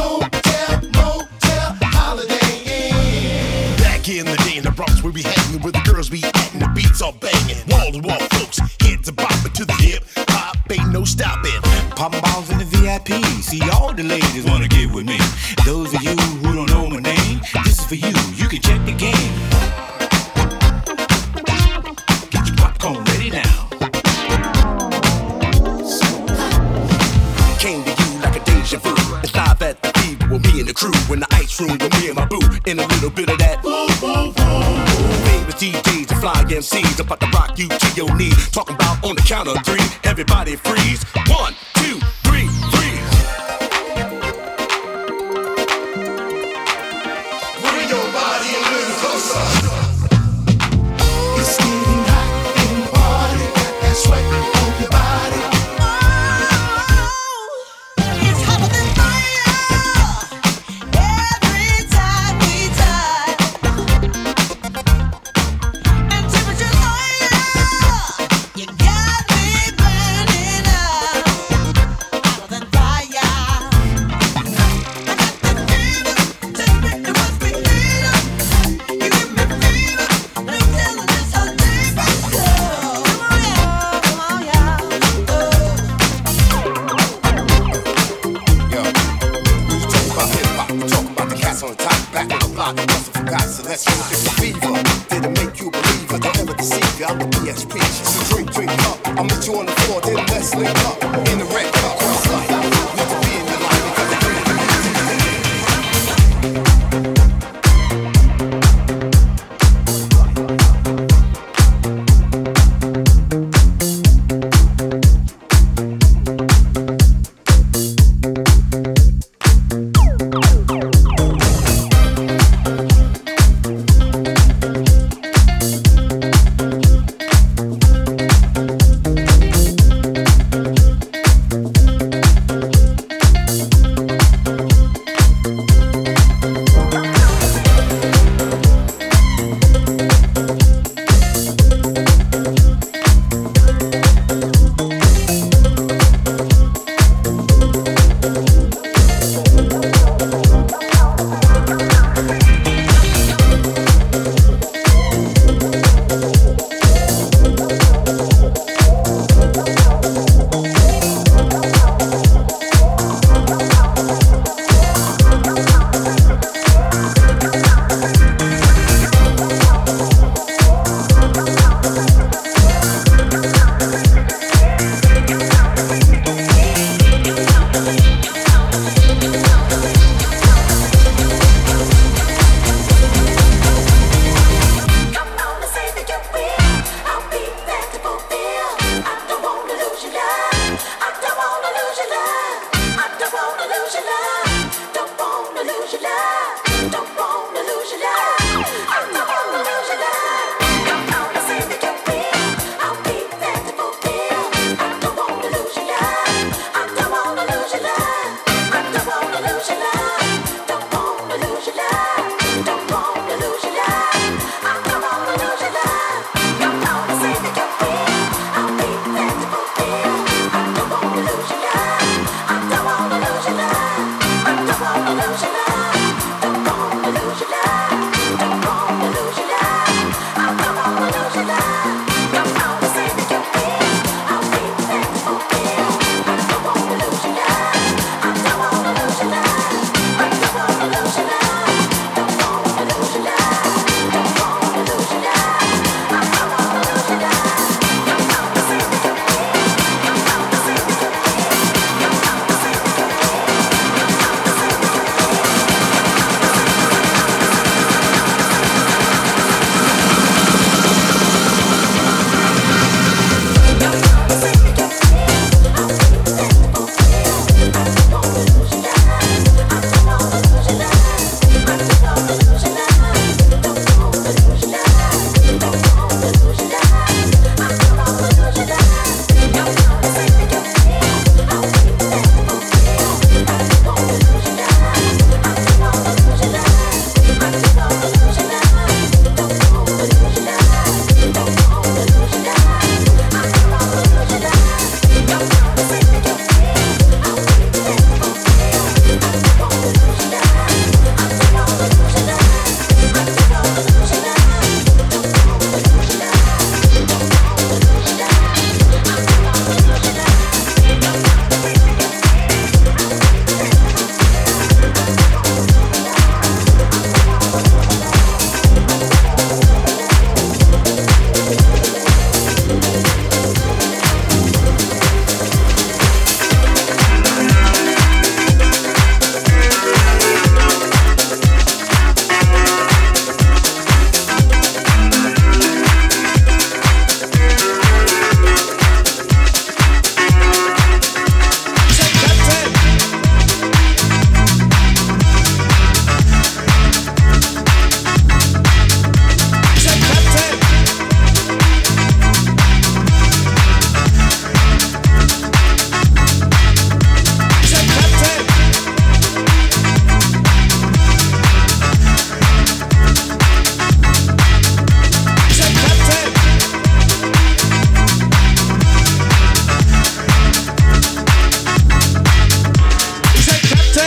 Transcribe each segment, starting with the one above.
Hotel, motel, holiday inn. Back in the day in the Bronx, we be hanging, with the girls be at and the beats all bangin'. Wall to wall folks, heads to bop to the hip Pop ain't no stoppin'. Popping balls in the VIP. See, all the ladies wanna get with me. Those of you who don't know my name, this is for you. You can check the game. crew in the ice room with me and my boo. In a little bit of that. Famous DJs and fly MCs about to rock you to your knees. Talking about on the count of three, everybody freeze. One.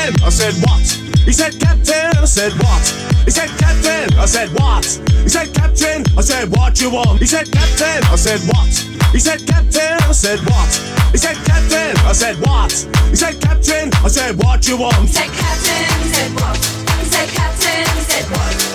Captain. I said, what? He said, Captain. I said, what? He said, Captain. I said, what? He said, Captain. I said, what you want? He said, Captain. I said, what? He said, Captain. I said, what? He said, Captain. I said, what? He said, Captain. I said, what you want? He said captain, he said what? He said captain, he said what?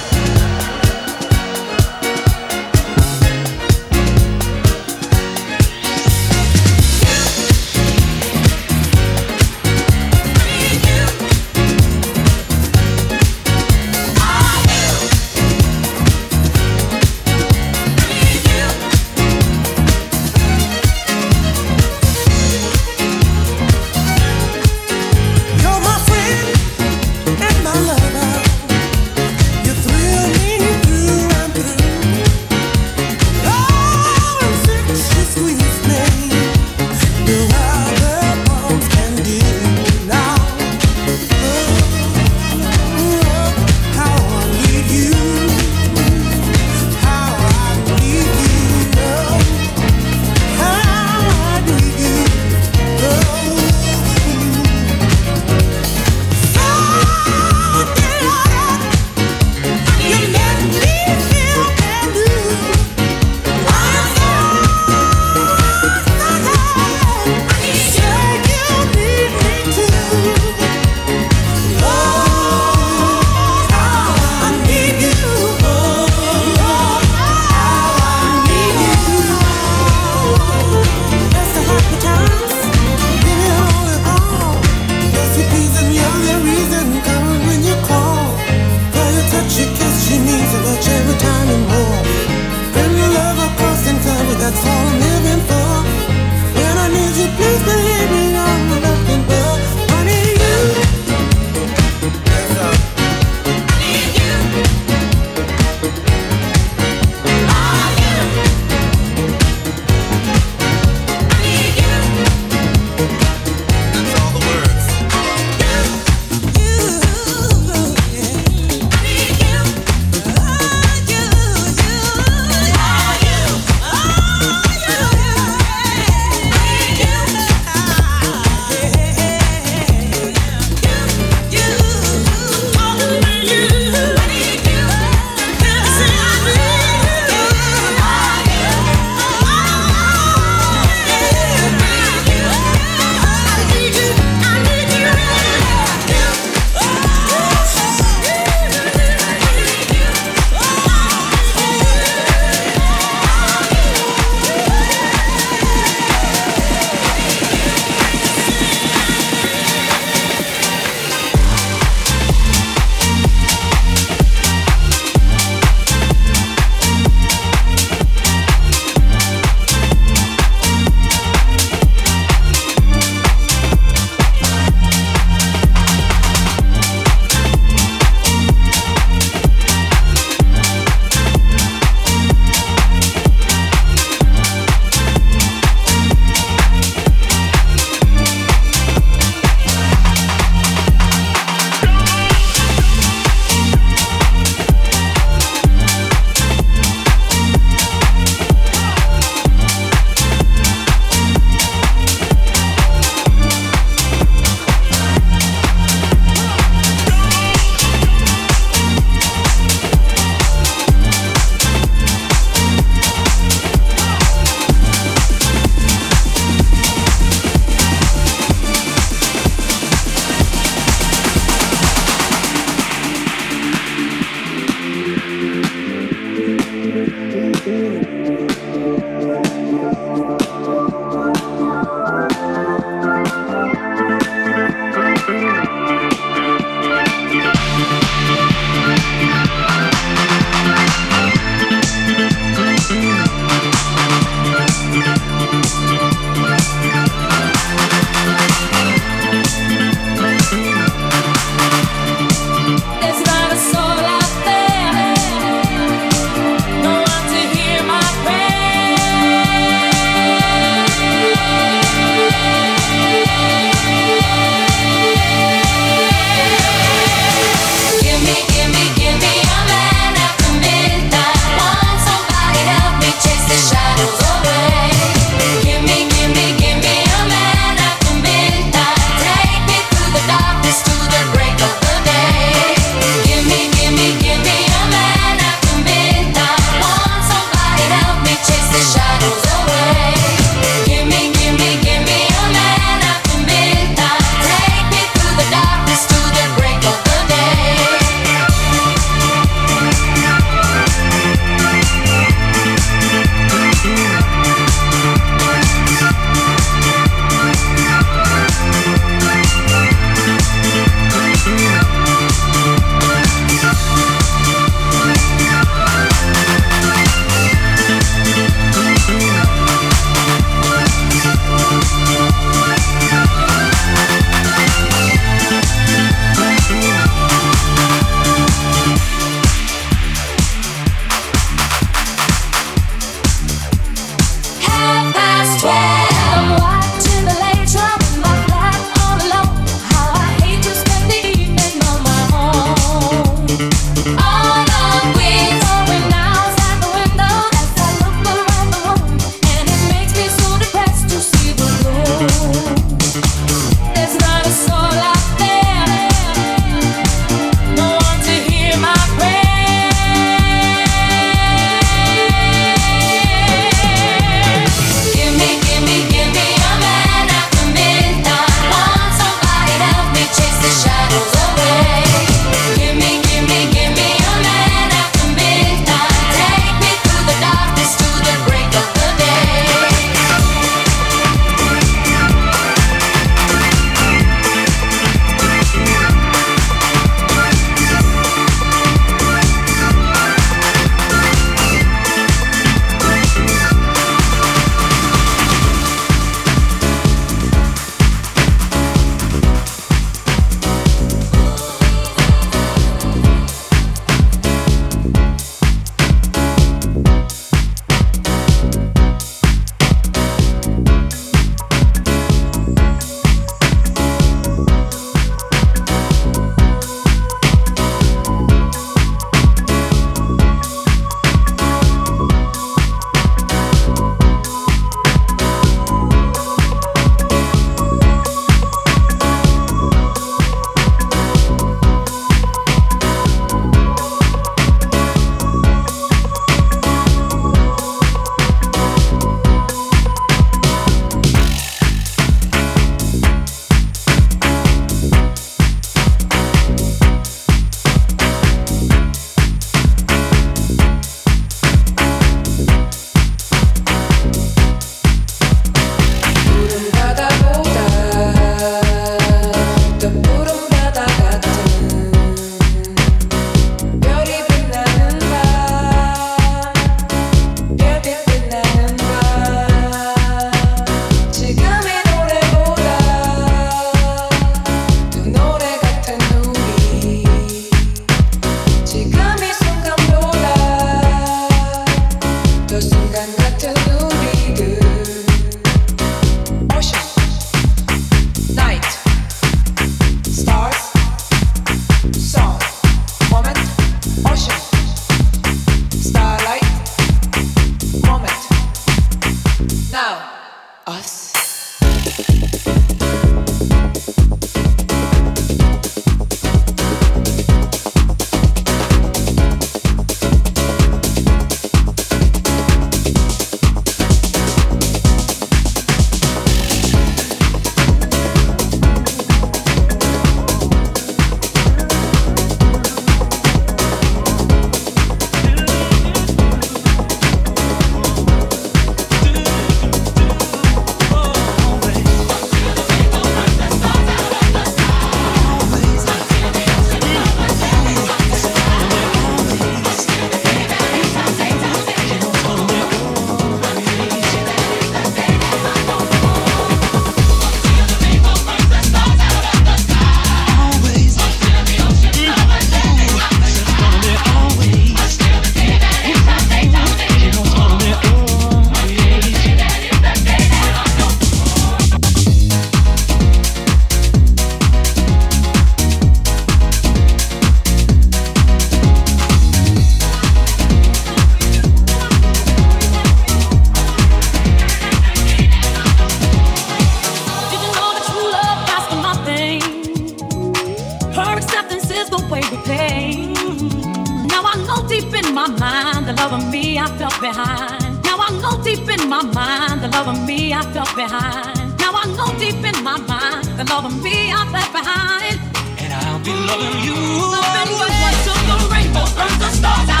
loving you. Loving you. Once till the rainbow burns the stars out.